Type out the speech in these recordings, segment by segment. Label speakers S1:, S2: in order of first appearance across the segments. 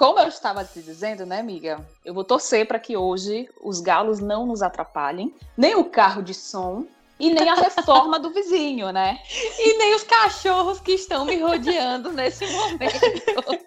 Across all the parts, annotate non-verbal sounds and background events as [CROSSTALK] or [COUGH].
S1: Como eu estava te dizendo, né, amiga? Eu vou torcer para que hoje os galos não nos atrapalhem, nem o carro de som e nem a reforma do vizinho, né?
S2: E nem os cachorros que estão me rodeando nesse momento.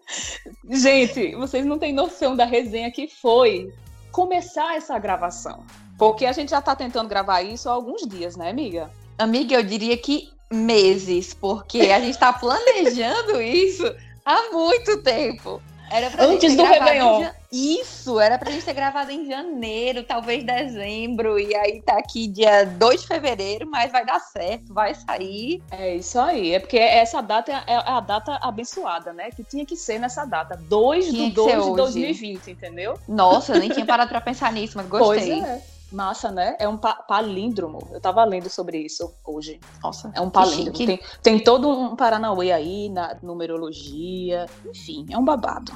S1: Gente, vocês não têm noção da resenha que foi começar essa gravação. Porque a gente já tá tentando gravar isso há alguns dias, né, amiga?
S2: Amiga, eu diria que meses, porque a gente tá planejando isso há muito tempo.
S1: Era pra Antes do Réveillon.
S2: Isso, era pra gente ter gravado em janeiro, talvez dezembro, e aí tá aqui dia 2 de fevereiro, mas vai dar certo, vai sair.
S1: É isso aí, é porque essa data é, é a data abençoada, né? Que tinha que ser nessa data, 2 de 2 de 2020, entendeu?
S2: Nossa, eu nem tinha [LAUGHS] parado pra pensar nisso, mas gostei.
S1: Pois é. Massa, né? É um palíndromo. Eu tava lendo sobre isso hoje.
S2: Nossa.
S1: É um palíndromo. Tem, tem todo um Paranauê aí na numerologia. Enfim, é um babado.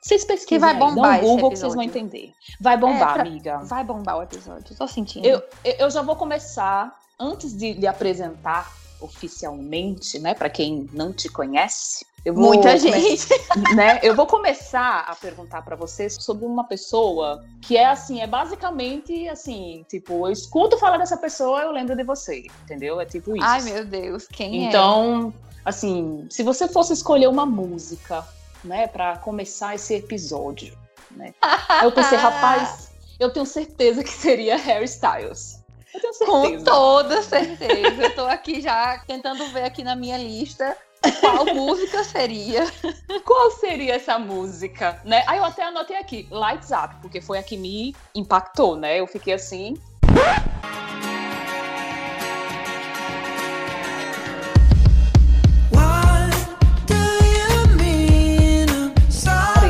S1: Vocês pesquisem que
S2: vai bombar
S1: aí, Google que vocês vão entender. Vai bombar, é, pra... amiga.
S2: Vai bombar o episódio. Tô sentindo.
S1: Eu, eu já vou começar, antes de lhe apresentar oficialmente, né, para quem não te conhece,
S2: Muita gente. [LAUGHS]
S1: Né? Eu vou começar a perguntar para vocês sobre uma pessoa que é assim, é basicamente assim, tipo, eu escuto falar dessa pessoa, eu lembro de você, entendeu? É tipo isso.
S2: Ai, meu Deus, quem
S1: então, é? Então, assim, se você fosse escolher uma música, né, para começar esse episódio, né? [LAUGHS] eu pensei, rapaz, eu tenho certeza que seria Harry Styles. Eu tenho certeza.
S2: Com toda certeza. Eu tô aqui já tentando ver aqui na minha lista qual música seria? [LAUGHS]
S1: Qual seria essa música, né? Aí eu até anotei aqui, Lights Up, porque foi a que me impactou, né? Eu fiquei assim.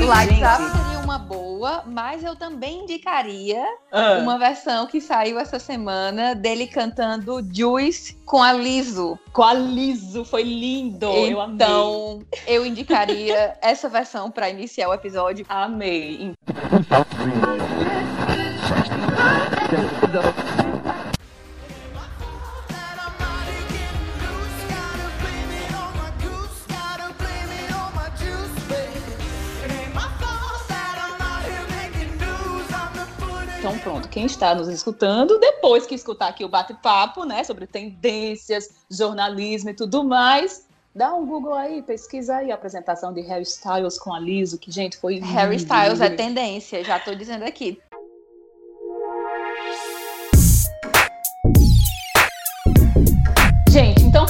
S2: Lights Up boa, mas eu também indicaria ah. uma versão que saiu essa semana dele cantando Juice com a Liso.
S1: Com a Liso, foi lindo.
S2: Então, eu, eu indicaria [LAUGHS] essa versão para iniciar o episódio.
S1: Amei. Pronto, quem está nos escutando, depois que escutar aqui o bate-papo, né, sobre tendências, jornalismo e tudo mais, dá um Google aí, pesquisa aí a apresentação de Harry Styles com a Liso, que, gente, foi.
S2: Harry Styles é tendência, já tô dizendo aqui.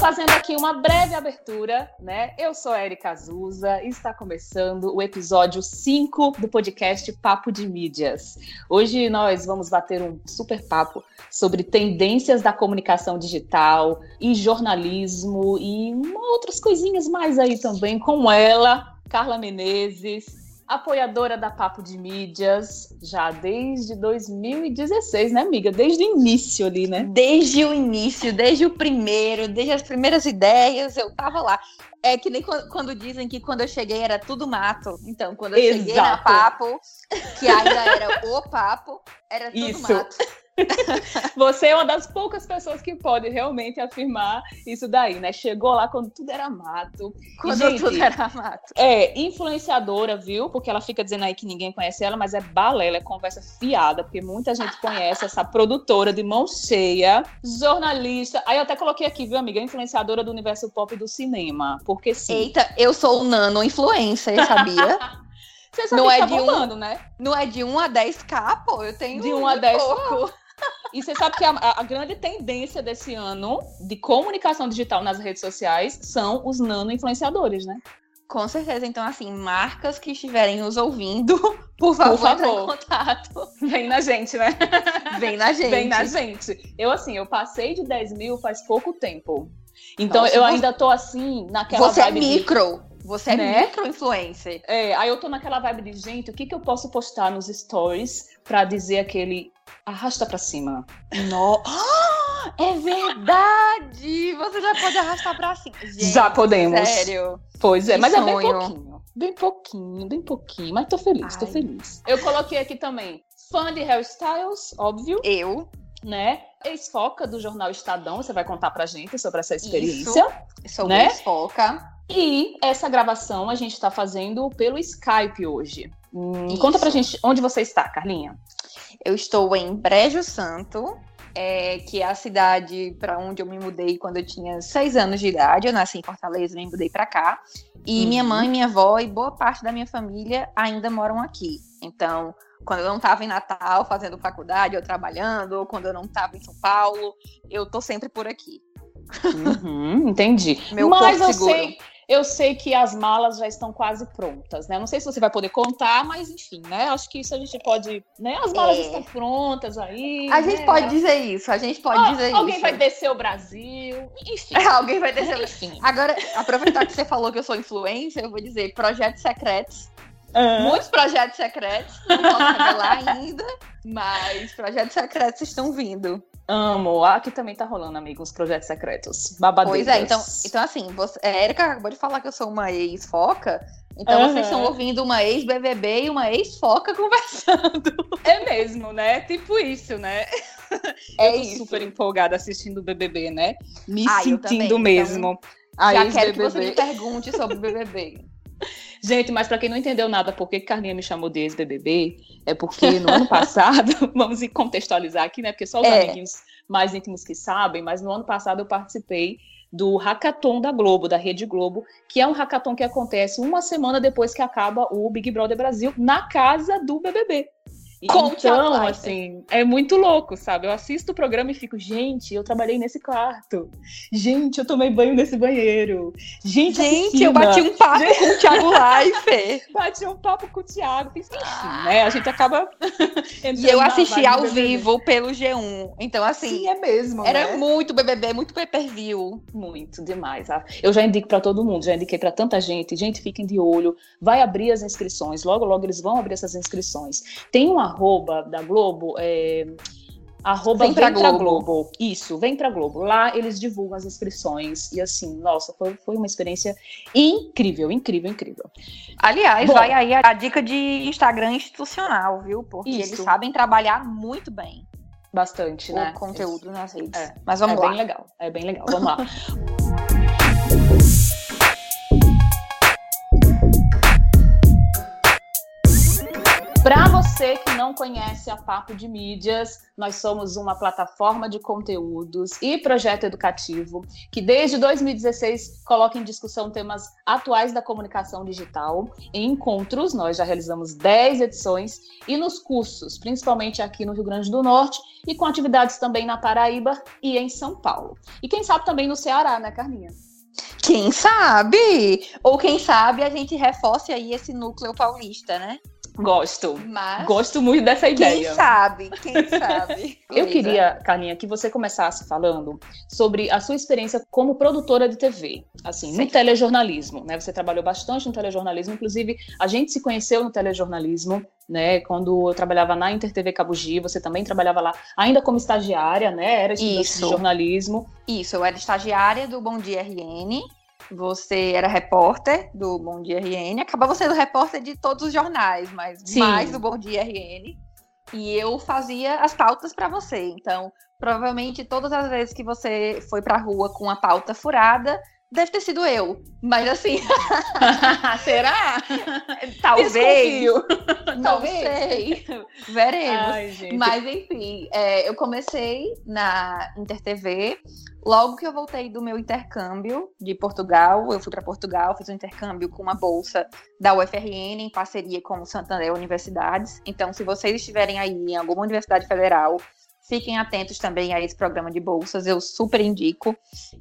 S1: Fazendo aqui uma breve abertura, né? Eu sou Erika Azusa e está começando o episódio 5 do podcast Papo de Mídias. Hoje nós vamos bater um super papo sobre tendências da comunicação digital e jornalismo e outras coisinhas mais aí também com ela, Carla Menezes, apoiadora da Papo de Mídias já desde 2016, né, amiga? Desde o início ali, né?
S2: Desde o início, desde o primeiro, desde as primeiras ideias, eu tava lá. É que nem quando, dizem que quando eu cheguei era tudo mato. Então, quando eu Exato. cheguei na Papo, que ainda era o Papo, era tudo Isso. mato.
S1: Você é uma das poucas pessoas que pode realmente afirmar isso daí, né? Chegou lá quando tudo era mato.
S2: Quando Gente, tudo era mato.
S1: É, influenciadora, viu? Porque ela fica dizendo aí que ninguém conhece ela, mas é balela, é conversa fiada, porque muita gente conhece essa produtora de mão cheia, jornalista. Aí eu até coloquei aqui, viu, amiga? Influenciadora do universo pop do cinema. Porque sim.
S2: Eita, eu sou o nano influencer, sabia? [LAUGHS]
S1: Você sabe não é tá de bombando, um, né?
S2: Não é de 1 a 10k, pô. Eu tenho.
S1: De 1 a 10 k E você sabe que a, a, grande tendência desse ano de comunicação digital nas redes sociais são os nano-influenciadores, né?
S2: Com certeza. Então, assim, marcas que estiverem nos ouvindo, [LAUGHS] por favor, por favor. em contato.
S1: Vem na gente, né?
S2: Vem na gente.
S1: Vem na gente. Eu, assim, eu passei de 10 mil faz pouco tempo. Então, Nossa, eu você... ainda tô, assim, naquela
S2: Você é micro. De... Você é né? micro-influencer.
S1: É, aí eu tô naquela vibe de, gente, o que, que eu posso postar nos stories pra dizer aquele arrasta pra cima?
S2: No... Ah, [GASPS] é verdade! Você já pode arrastar pra cima.
S1: Gente, já podemos.
S2: Sério.
S1: Pois é, que mas sonho. é bem pouquinho. Bem pouquinho, bem pouquinho. Mas tô feliz, Ai. tô feliz. Eu coloquei aqui também fã de hairstyles, óbvio.
S2: Eu.
S1: Né? Ex-foca do jornal Estadão, você vai contar pra gente sobre essa experiência.
S2: Isso. Sou né? ex-foca
S1: E essa gravação a gente está fazendo pelo Skype hoje. Hum, conta pra gente onde você está, Carlinha.
S2: Eu estou em Brejo Santo, é, que é a cidade para onde eu me mudei quando eu tinha seis anos de idade. Eu nasci em Fortaleza, me mudei para cá. E uhum. minha mãe, minha avó e boa parte da minha família ainda moram aqui. Então, quando eu não estava em Natal fazendo faculdade ou trabalhando, ou quando eu não estava em São Paulo, eu tô sempre por aqui.
S1: Uhum, entendi. Meu Mas eu seguro. sei, eu sei que as malas já estão quase prontas, né? Não sei se você vai poder contar, mas enfim, né? Acho que isso a gente pode, né? As malas é. estão prontas aí.
S2: A né? gente pode dizer isso, a gente pode ah, dizer
S1: alguém
S2: isso.
S1: Alguém vai descer o Brasil, enfim.
S2: É, [LAUGHS] alguém vai descer. enfim. Agora, aproveitar que você falou que eu sou influencer, eu vou dizer projetos secretos. Uhum. Muitos projetos secretos, não posso revelar ainda, mas projetos secretos estão vindo.
S1: Amo. Aqui também tá rolando, amigos, projetos secretos. Babadeiras.
S2: Pois é, então, então assim, você, a Erika acabou de falar que eu sou uma ex-foca. Então uhum. vocês estão ouvindo uma ex-BBB e uma ex-foca [LAUGHS] conversando.
S1: É mesmo, né? Tipo isso, né? É eu tô isso. super empolgada assistindo o BBB, né? Me ah, sentindo então, mesmo.
S2: Então, já quero que você me pergunte sobre o BBB.
S1: Gente, mas para quem não entendeu nada por que Carlinha me chamou de ex-BBB, é porque no ano passado, [LAUGHS] vamos contextualizar aqui, né? Porque só os é. amiguinhos mais íntimos que sabem, mas no ano passado eu participei do Hackathon da Globo, da Rede Globo, que é um hackathon que acontece uma semana depois que acaba o Big Brother Brasil, na casa do BBB. Então, assim, é muito louco, sabe? Eu assisto o programa e fico, gente, eu trabalhei nesse quarto. Gente, eu tomei banho nesse banheiro. Gente,
S2: gente eu bati um papo gente... com o Thiago [LAUGHS] Life.
S1: bati um papo com o Thiago. Enfim, ah. né? A gente acaba. [LAUGHS]
S2: e eu assisti ao vivo pelo G1. Então, assim.
S1: Sim, é mesmo.
S2: Era né? muito BBB, muito pay per view.
S1: Muito, demais. Eu já indico para todo mundo, já indiquei para tanta gente. Gente, fiquem de olho. Vai abrir as inscrições. Logo, logo eles vão abrir essas inscrições. Tem uma arroba da Globo, é, arroba vem, pra, Globo. Globo. Isso, vem pra Globo. Lá eles divulgam as inscrições. E assim, nossa, foi, foi uma experiência incrível, incrível, incrível.
S2: Aliás, Bom, vai aí a dica de Instagram institucional, viu? Porque isso. eles sabem trabalhar muito bem.
S1: Bastante, o né?
S2: Conteúdo nas redes.
S1: É, Mas vamos é lá. É bem legal, é bem legal. Vamos lá. [LAUGHS] Para você que não conhece a Papo de Mídias, nós somos uma plataforma de conteúdos e projeto educativo que desde 2016 coloca em discussão temas atuais da comunicação digital. Em encontros, nós já realizamos 10 edições e nos cursos, principalmente aqui no Rio Grande do Norte e com atividades também na Paraíba e em São Paulo. E quem sabe também no Ceará, né, Carminha?
S2: Quem sabe? Ou quem sabe a gente reforce aí esse núcleo paulista, né?
S1: Gosto. Mas Gosto muito dessa ideia.
S2: Quem sabe? Quem [LAUGHS] sabe?
S1: Eu queria, Carlinha, que você começasse falando sobre a sua experiência como produtora de TV, assim, Sim. no telejornalismo, né? Você trabalhou bastante no telejornalismo, inclusive a gente se conheceu no telejornalismo, né? Quando eu trabalhava na Inter TV Cabugi, você também trabalhava lá, ainda como estagiária, né? Era estudante Isso. de jornalismo.
S2: Isso, eu era estagiária do Bom Dia RN você era repórter do Bom Dia RN, acabava sendo repórter de todos os jornais, mas Sim. mais do Bom Dia RN. E eu fazia as pautas para você. Então, provavelmente todas as vezes que você foi para a rua com a pauta furada, deve ter sido eu. Mas assim. [LAUGHS]
S1: Será? [LAUGHS]
S2: Talvez. Não Talvez. sei. Veremos. Ai, Mas enfim, é, eu comecei na InterTV Logo que eu voltei do meu intercâmbio de Portugal, eu fui para Portugal, fiz um intercâmbio com uma bolsa da UFRN em parceria com o Santander Universidades. Então, se vocês estiverem aí em alguma universidade federal, fiquem atentos também a esse programa de bolsas, eu super indico.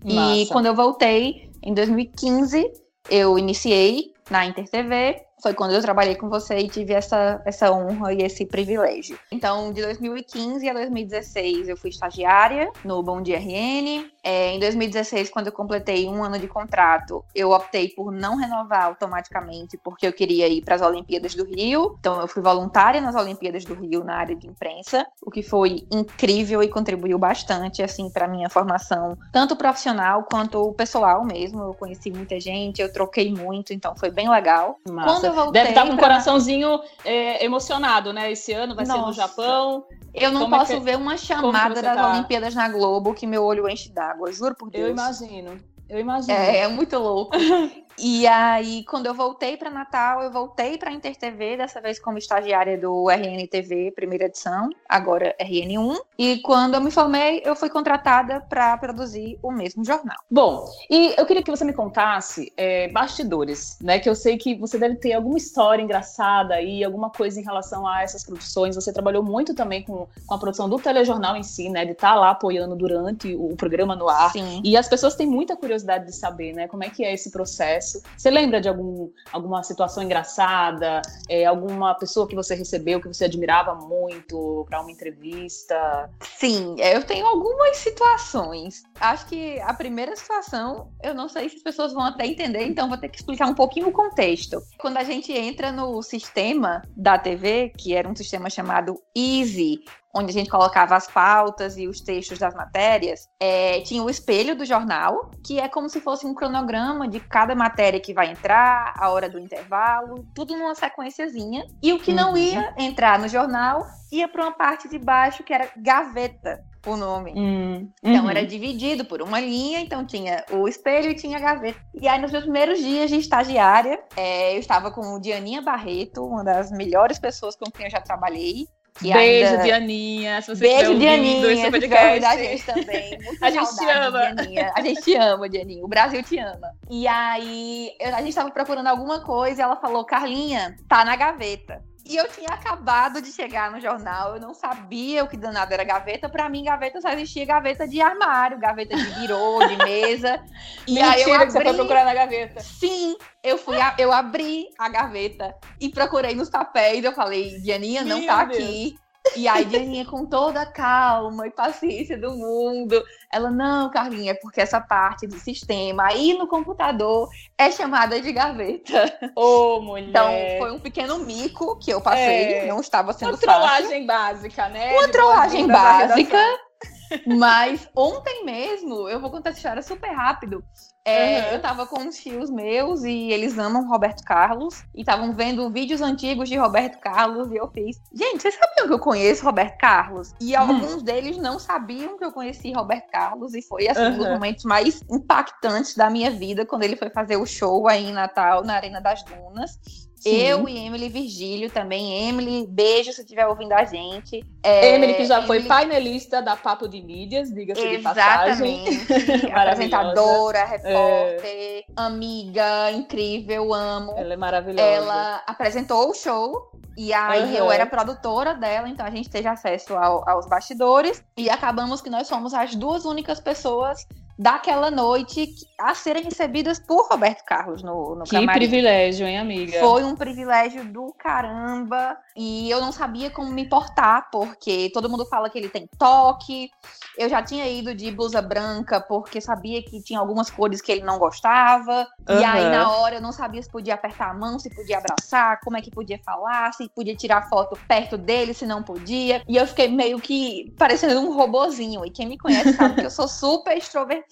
S2: E quando eu voltei, em 2015, eu iniciei na InterTV foi quando eu trabalhei com você e tive essa, essa honra e esse privilégio. Então, de 2015 a 2016, eu fui estagiária no Bom Dia RN. É, em 2016, quando eu completei um ano de contrato, eu optei por não renovar automaticamente, porque eu queria ir para as Olimpíadas do Rio. Então, eu fui voluntária nas Olimpíadas do Rio na área de imprensa, o que foi incrível e contribuiu bastante, assim, para minha formação, tanto profissional quanto pessoal mesmo. Eu conheci muita gente, eu troquei muito, então foi bem legal.
S1: Massa. Eu voltei. Deve estar com um coraçãozinho é, emocionado, né? Esse ano vai Nossa. ser no Japão.
S2: Eu não Como é posso é que... ver uma chamada das tá? Olimpíadas na Globo que meu olho enche d'água, juro por Deus.
S1: Eu imagino. Eu imagino.
S2: É, é muito louco. [LAUGHS] E aí, quando eu voltei para Natal, eu voltei para Inter TV, dessa vez como estagiária do RNTV, primeira edição, agora RN1. E quando eu me formei, eu fui contratada para produzir o mesmo jornal.
S1: Bom, e eu queria que você me contasse é, bastidores, né? Que eu sei que você deve ter alguma história engraçada aí, alguma coisa em relação a essas produções. Você trabalhou muito também com, com a produção do telejornal em si, né? De estar tá lá apoiando durante o programa no ar. Sim. E as pessoas têm muita curiosidade de saber, né? Como é que é esse processo. Você lembra de algum, alguma situação engraçada? É, alguma pessoa que você recebeu que você admirava muito para uma entrevista?
S2: Sim, eu tenho algumas situações. Acho que a primeira situação, eu não sei se as pessoas vão até entender, então vou ter que explicar um pouquinho o contexto. Quando a gente entra no sistema da TV, que era um sistema chamado Easy, onde a gente colocava as pautas e os textos das matérias, é, tinha o espelho do jornal, que é como se fosse um cronograma de cada matéria que vai entrar, a hora do intervalo, tudo numa sequenciazinha. E o que uhum. não ia entrar no jornal ia para uma parte de baixo que era gaveta, o nome. Uhum. Então era uhum. dividido por uma linha, então tinha o espelho e tinha a gaveta. E aí nos meus primeiros dias de estagiária, é, eu estava com o Dianinha Barreto, uma das melhores pessoas com quem eu já trabalhei.
S1: Beijo, ainda... Dianinha. Se você
S2: Beijo, Dianinha. Esse podcast. a gente também. [LAUGHS] A gente te ama. Dianinha. A gente te ama, Dianinha. O Brasil te ama. E aí, a gente tava procurando alguma coisa e ela falou: Carlinha, tá na gaveta. E eu tinha acabado de chegar no jornal, eu não sabia o que danado era gaveta. Para mim, gaveta só existia gaveta de armário, gaveta de birô, de mesa. [LAUGHS]
S1: e Mentira aí eu abri... que você foi procurar na gaveta.
S2: Sim, eu fui, a... eu abri a gaveta e procurei nos papéis. Eu falei, Dianinha, não Meu tá Deus. aqui. E aí, Dianinha, com toda a calma e paciência do mundo, ela, não, Carlinha, é porque essa parte do sistema aí no computador é chamada de gaveta.
S1: Ô, oh, mulher!
S2: Então, foi um pequeno mico que eu passei, é. não estava sendo Uma
S1: trollagem básica, né?
S2: Uma trollagem básica. Mas ontem mesmo, eu vou contar essa história super rápido. É, uhum. Eu tava com uns tios meus e eles amam Roberto Carlos e estavam vendo vídeos antigos de Roberto Carlos e eu fiz, gente, vocês sabiam que eu conheço Roberto Carlos? E uhum. alguns deles não sabiam que eu conheci Roberto Carlos e foi assim, um dos momentos mais impactantes da minha vida quando ele foi fazer o show aí em Natal na Arena das Dunas. Sim. Eu e Emily Virgílio também. Emily, beijo se estiver ouvindo a gente.
S1: É, Emily, que já Emily... foi painelista da Papo de Mídias, diga-se de passagem. [LAUGHS]
S2: apresentadora, repórter, é... amiga, incrível, amo.
S1: Ela é maravilhosa.
S2: Ela apresentou o show e aí uhum. eu era produtora dela, então a gente teve acesso ao, aos bastidores e acabamos que nós somos as duas únicas pessoas daquela noite a serem recebidas por Roberto Carlos no, no
S1: que camarim. Privilégio, hein, amiga?
S2: Foi um privilégio do caramba. E eu não sabia como me portar, porque todo mundo fala que ele tem toque. Eu já tinha ido de blusa branca, porque sabia que tinha algumas cores que ele não gostava. Uhum. E aí, na hora, eu não sabia se podia apertar a mão, se podia abraçar, como é que podia falar, se podia tirar foto perto dele, se não podia. E eu fiquei meio que parecendo um robozinho. E quem me conhece sabe que eu sou super extrovertida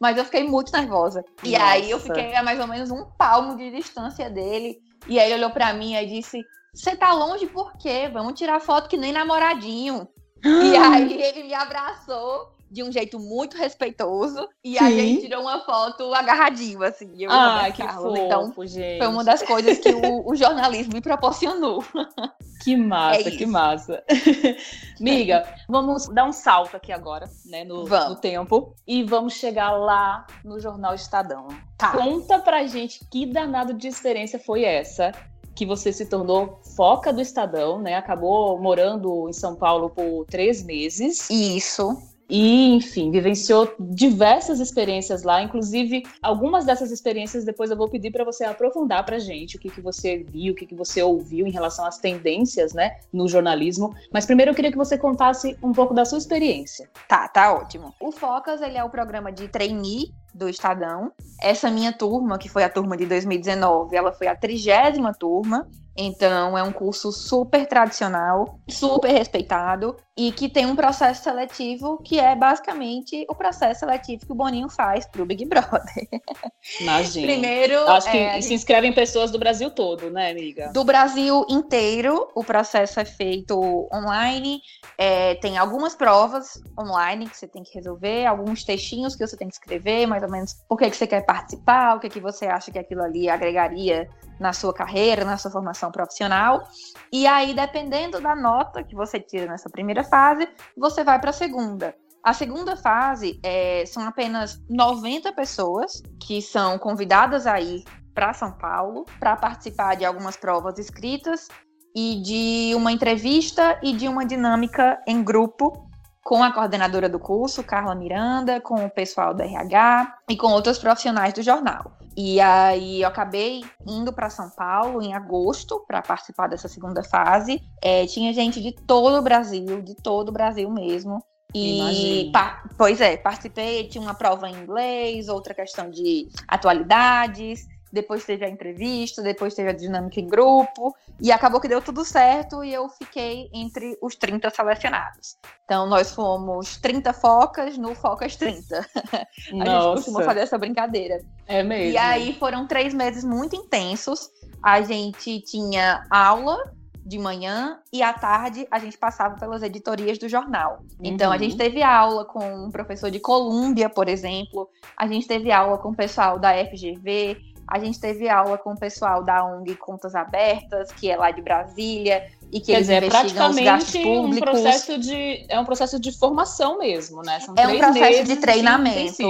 S2: mas eu fiquei muito nervosa. E Nossa. aí eu fiquei a mais ou menos um palmo de distância dele. E aí ele olhou para mim e disse: Você tá longe por quê? Vamos tirar foto que nem namoradinho. e [GASPS] aí ele me abraçou de um jeito muito respeitoso. E Sim. aí a gente tirou uma foto agarradinho, assim. Eu
S1: ah, que Carlos. Então, fofo, então, gente.
S2: foi uma das coisas que o, o jornalismo me proporcionou. [LAUGHS]
S1: Que massa, é que massa. [LAUGHS] Miga, vamos dar um salto aqui agora, né, no, no, tempo, e vamos chegar lá no Jornal Estadão. Tá. Conta pra gente que danado de experiência foi essa que você se tornou foca do Estadão, né? Acabou morando em São Paulo por três meses.
S2: Isso.
S1: E, enfim, vivenciou diversas experiências lá, inclusive algumas dessas experiências depois eu vou pedir para você aprofundar para gente o que, que você viu, o que, que você ouviu em relação às tendências, né, no jornalismo. Mas primeiro eu queria que você contasse um pouco da sua experiência.
S2: Tá, tá ótimo. O Focas, ele é o programa de trainee do Estadão. Essa minha turma, que foi a turma de 2019, ela foi a trigésima turma. Então, é um curso super tradicional, super respeitado e que tem um processo seletivo que é basicamente o processo seletivo que o Boninho faz para o Big Brother. [LAUGHS]
S1: Imagina.
S2: Primeiro,
S1: acho que é, se inscrevem pessoas do Brasil todo, né, amiga?
S2: Do Brasil inteiro, o processo é feito online. É, tem algumas provas online que você tem que resolver, alguns textinhos que você tem que escrever, mais ou menos por que, que você quer participar, o que, que você acha que aquilo ali agregaria na sua carreira, na sua formação profissional. E aí, dependendo da nota que você tira nessa primeira fase, você vai para a segunda. A segunda fase é, são apenas 90 pessoas que são convidadas a ir para São Paulo para participar de algumas provas escritas e de uma entrevista e de uma dinâmica em grupo com a coordenadora do curso, Carla Miranda, com o pessoal do RH e com outros profissionais do jornal. E aí eu acabei indo para São Paulo em agosto para participar dessa segunda fase. É, tinha gente de todo o Brasil, de todo o Brasil mesmo. E pois é, participei, tinha uma prova em inglês, outra questão de atualidades, depois teve a entrevista, depois teve a dinâmica em grupo, e acabou que deu tudo certo e eu fiquei entre os 30 selecionados. Então, nós fomos 30 focas no Focas 30. [LAUGHS] a Nossa. gente costuma fazer essa brincadeira.
S1: É mesmo.
S2: E aí foram três meses muito intensos. A gente tinha aula de manhã e à tarde a gente passava pelas editorias do jornal. Uhum. Então a gente uhum. teve aula com um professor de Colômbia, por exemplo, a gente teve aula com o pessoal da FGV, a gente teve aula com o pessoal da ONG Contas Abertas, que é lá de Brasília, e que Quer eles dizer, é investigam os gastos públicos.
S1: Um processo de, é um processo de formação mesmo, né?
S2: São é um processo de treinamento.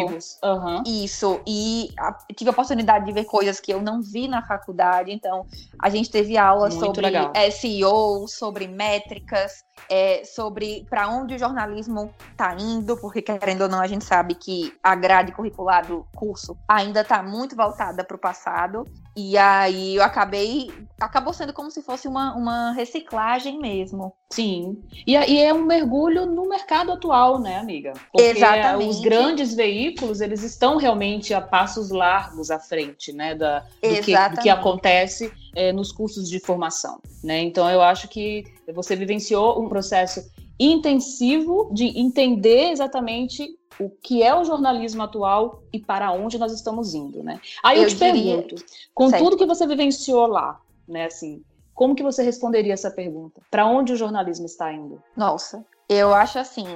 S2: Uhum. Isso. E a, tive a oportunidade de ver coisas que eu não vi na faculdade. Então, a gente teve aula Muito sobre legal. SEO, sobre métricas, é, sobre para onde o jornalismo está indo, porque querendo ou não, a gente sabe que a grade curricular do curso ainda está muito voltada para o passado. E aí eu acabei. Acabou sendo como se fosse uma, uma reciclagem mesmo.
S1: Sim. E, e é um mergulho no mercado atual, né, amiga? Porque
S2: Exatamente.
S1: os grandes veículos, eles estão realmente a passos largos à frente, né? Da, do, que, do que acontece é, nos cursos de formação. Né? Então eu acho que você vivenciou um processo intensivo de entender exatamente o que é o jornalismo atual e para onde nós estamos indo, né? Aí eu, eu te diria... pergunto, com certo. tudo que você vivenciou lá, né, assim, como que você responderia essa pergunta? Para onde o jornalismo está indo?
S2: Nossa, eu acho assim,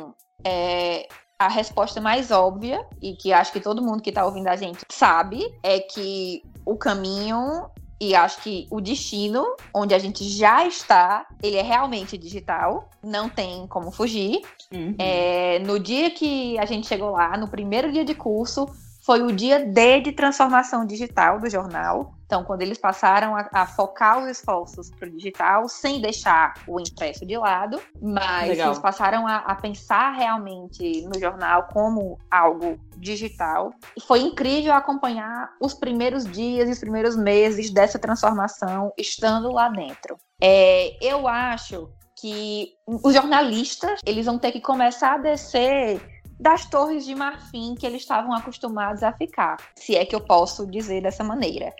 S2: é, a resposta mais óbvia e que acho que todo mundo que está ouvindo a gente sabe é que o caminho e acho que o destino, onde a gente já está, ele é realmente digital, não tem como fugir. Uhum. É, no dia que a gente chegou lá, no primeiro dia de curso, foi o dia D de transformação digital do jornal. Então, quando eles passaram a, a focar os esforços para o digital, sem deixar o impresso de lado, mas Legal. eles passaram a, a, pensar realmente no jornal como algo digital. E foi incrível acompanhar os primeiros dias e os primeiros meses dessa transformação estando lá dentro. É, eu acho que os jornalistas eles vão ter que começar a descer das torres de marfim que eles estavam acostumados a ficar, se é que eu posso dizer dessa maneira.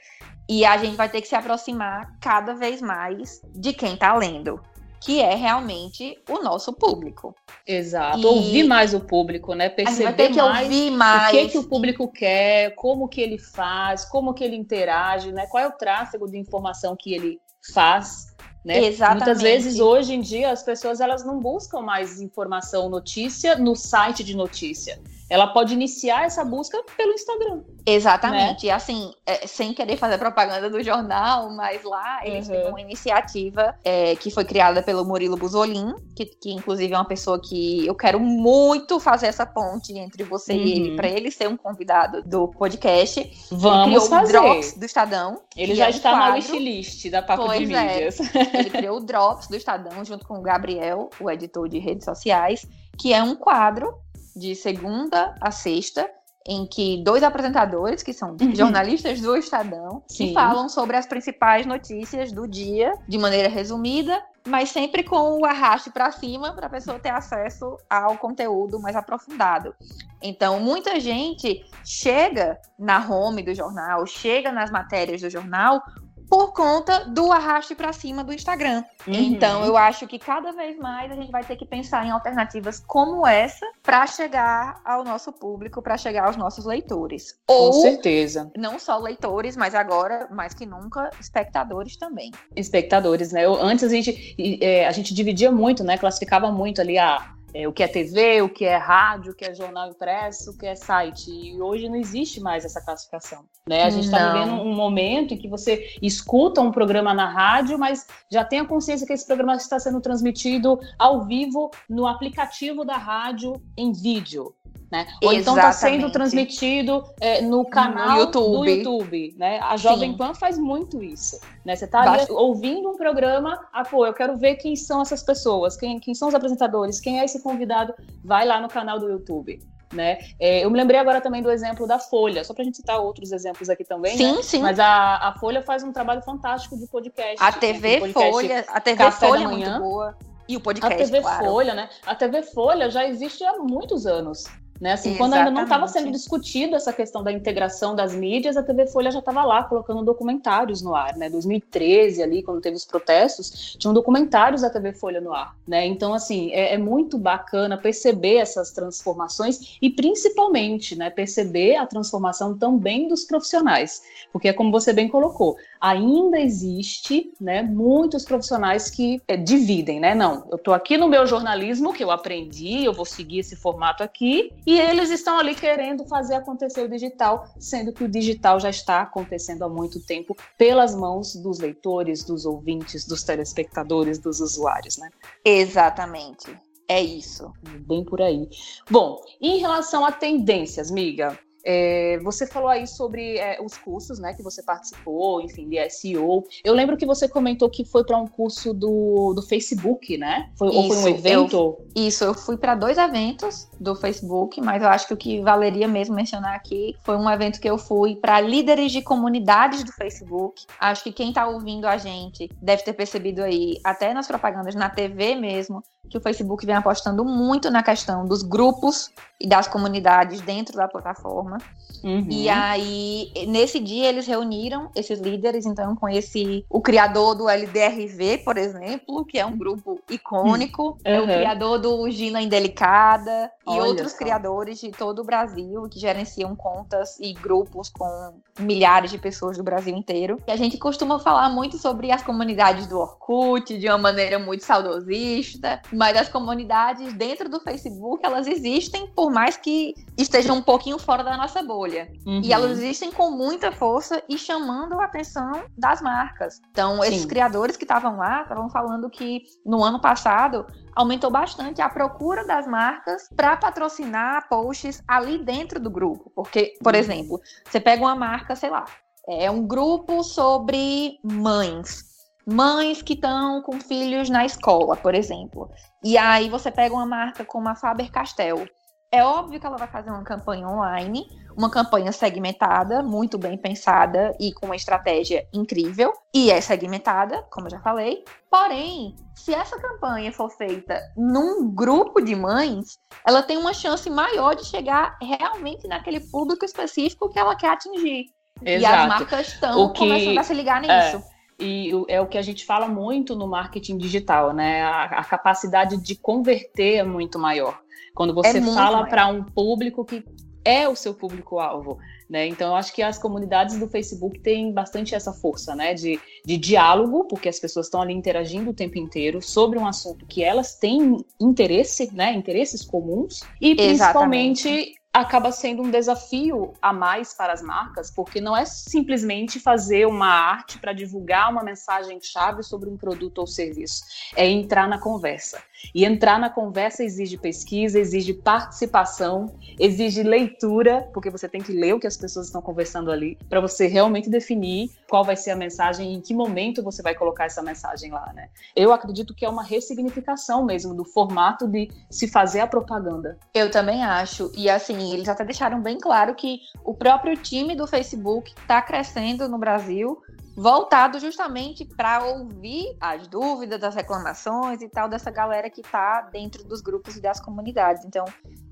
S2: E a gente vai ter que se aproximar cada vez mais de quem está lendo, que é realmente o nosso público.
S1: Exato. E ouvir mais o público, né? Perceber
S2: vai ter que mais, ouvir mais
S1: o que, que o público quer, como que ele faz, como que ele interage, né? Qual é o tráfego de informação que ele faz né?
S2: Exatamente.
S1: Muitas vezes hoje em dia as pessoas elas não buscam mais informação, notícia no site de notícia ela pode iniciar essa busca pelo Instagram.
S2: Exatamente. Né? E assim, é, sem querer fazer propaganda do jornal, mas lá eles uhum. têm uma iniciativa é, que foi criada pelo Murilo Buzolin, que, que inclusive é uma pessoa que eu quero muito fazer essa ponte entre você uhum. e ele, uhum. para ele ser um convidado do podcast.
S1: Vamos fazer.
S2: o Drops do Estadão.
S1: Ele já é está quadro. na wishlist da Papo pois de é. Mídias.
S2: Ele criou o Drops do Estadão junto com o Gabriel, o editor de redes sociais, que é um quadro de segunda a sexta, em que dois apresentadores, que são uhum. jornalistas do Estadão, que falam sobre as principais notícias do dia, de maneira resumida, mas sempre com o arraste para cima para a pessoa ter acesso ao conteúdo mais aprofundado. Então, muita gente chega na home do jornal, chega nas matérias do jornal por conta do arraste para cima do Instagram. Uhum. Então, eu acho que cada vez mais a gente vai ter que pensar em alternativas como essa para chegar ao nosso público, para chegar aos nossos leitores.
S1: Ou, Com certeza.
S2: Não só leitores, mas agora, mais que nunca, espectadores também.
S1: Espectadores, né? Eu, antes a gente, é, a gente dividia muito, né? Classificava muito ali a é, o que é TV, o que é rádio, o que é jornal impresso, o que é site. E hoje não existe mais essa classificação. Né? A gente está vivendo um momento em que você escuta um programa na rádio, mas já tem a consciência que esse programa está sendo transmitido ao vivo no aplicativo da rádio em vídeo. Né? Ou então está sendo transmitido é, no canal no YouTube. do YouTube. Né? A Jovem Sim. Pan faz muito isso. Né? Você está ouvindo um programa, ah, pô, eu quero ver quem são essas pessoas, quem, quem são os apresentadores, quem é esse convidado, vai lá no canal do YouTube. Né? É, eu me lembrei agora também do exemplo da Folha, só para a gente citar outros exemplos aqui também.
S2: Sim,
S1: né?
S2: sim.
S1: Mas a, a Folha faz um trabalho fantástico de podcast.
S2: A TV né? podcast Folha, a TV Folha é muito boa. E o podcast.
S1: A TV
S2: claro.
S1: Folha, né? A TV Folha já existe há muitos anos. Né? Assim, quando ainda não estava sendo discutido essa questão da integração das mídias, a TV Folha já estava lá colocando documentários no ar, né? 2013 ali, quando teve os protestos, tinham documentários da TV Folha no ar, né? Então, assim, é, é muito bacana perceber essas transformações e principalmente, né, perceber a transformação também dos profissionais, porque é como você bem colocou, ainda existe, né, muitos profissionais que é, dividem, né? Não, eu estou aqui no meu jornalismo que eu aprendi, eu vou seguir esse formato aqui e eles estão ali querendo fazer acontecer o digital, sendo que o digital já está acontecendo há muito tempo pelas mãos dos leitores, dos ouvintes, dos telespectadores, dos usuários, né?
S2: Exatamente. É isso.
S1: Bem por aí. Bom, em relação a tendências, miga, é, você falou aí sobre é, os cursos, né, que você participou, enfim, de SEO. Eu lembro que você comentou que foi para um curso do, do Facebook, né? Foi, isso, ou foi um evento?
S2: Eu, isso, eu fui para dois eventos do Facebook, mas eu acho que o que valeria mesmo mencionar aqui foi um evento que eu fui para líderes de comunidades do Facebook. Acho que quem está ouvindo a gente deve ter percebido aí, até nas propagandas na TV mesmo, que o Facebook vem apostando muito na questão dos grupos e das comunidades dentro da plataforma. Uhum. E aí, nesse dia, eles reuniram esses líderes. Então, eu conheci o criador do LDRV, por exemplo, que é um grupo icônico, uhum. é o criador do Gina Indelicada Olha e outros só. criadores de todo o Brasil que gerenciam contas e grupos com milhares de pessoas do Brasil inteiro. E a gente costuma falar muito sobre as comunidades do Orkut de uma maneira muito saudosista, mas as comunidades dentro do Facebook, elas existem por mais que estejam um pouquinho fora da nossa bolha. Uhum. E elas existem com muita força e chamando a atenção das marcas. Então, esses Sim. criadores que estavam lá estavam falando que no ano passado aumentou bastante a procura das marcas para patrocinar posts ali dentro do grupo. Porque, por uhum. exemplo, você pega uma marca, sei lá, é um grupo sobre mães. Mães que estão com filhos na escola, por exemplo. E aí você pega uma marca como a Faber Castell. É óbvio que ela vai fazer uma campanha online, uma campanha segmentada, muito bem pensada e com uma estratégia incrível. E é segmentada, como eu já falei. Porém, se essa campanha for feita num grupo de mães, ela tem uma chance maior de chegar realmente naquele público específico que ela quer atingir. Exato. E as marcas estão que... começando a se ligar nisso.
S1: É e é o que a gente fala muito no marketing digital, né? A, a capacidade de converter é muito maior. Quando você é fala para um público que é o seu público-alvo. Né? Então, eu acho que as comunidades do Facebook têm bastante essa força né? de, de diálogo, porque as pessoas estão ali interagindo o tempo inteiro sobre um assunto que elas têm interesse, né? interesses comuns, e principalmente Exatamente acaba sendo um desafio a mais para as marcas, porque não é simplesmente fazer uma arte para divulgar uma mensagem-chave sobre um produto ou serviço, é entrar na conversa. E entrar na conversa exige pesquisa, exige participação, exige leitura, porque você tem que ler o que as pessoas estão conversando ali, para você realmente definir qual vai ser a mensagem e em que momento você vai colocar essa mensagem lá, né? Eu acredito que é uma ressignificação mesmo do formato de se fazer a propaganda.
S2: Eu também acho. E assim, eles até deixaram bem claro que o próprio time do Facebook está crescendo no Brasil voltado justamente para ouvir as dúvidas, as reclamações e tal dessa galera que está dentro dos grupos e das comunidades. Então,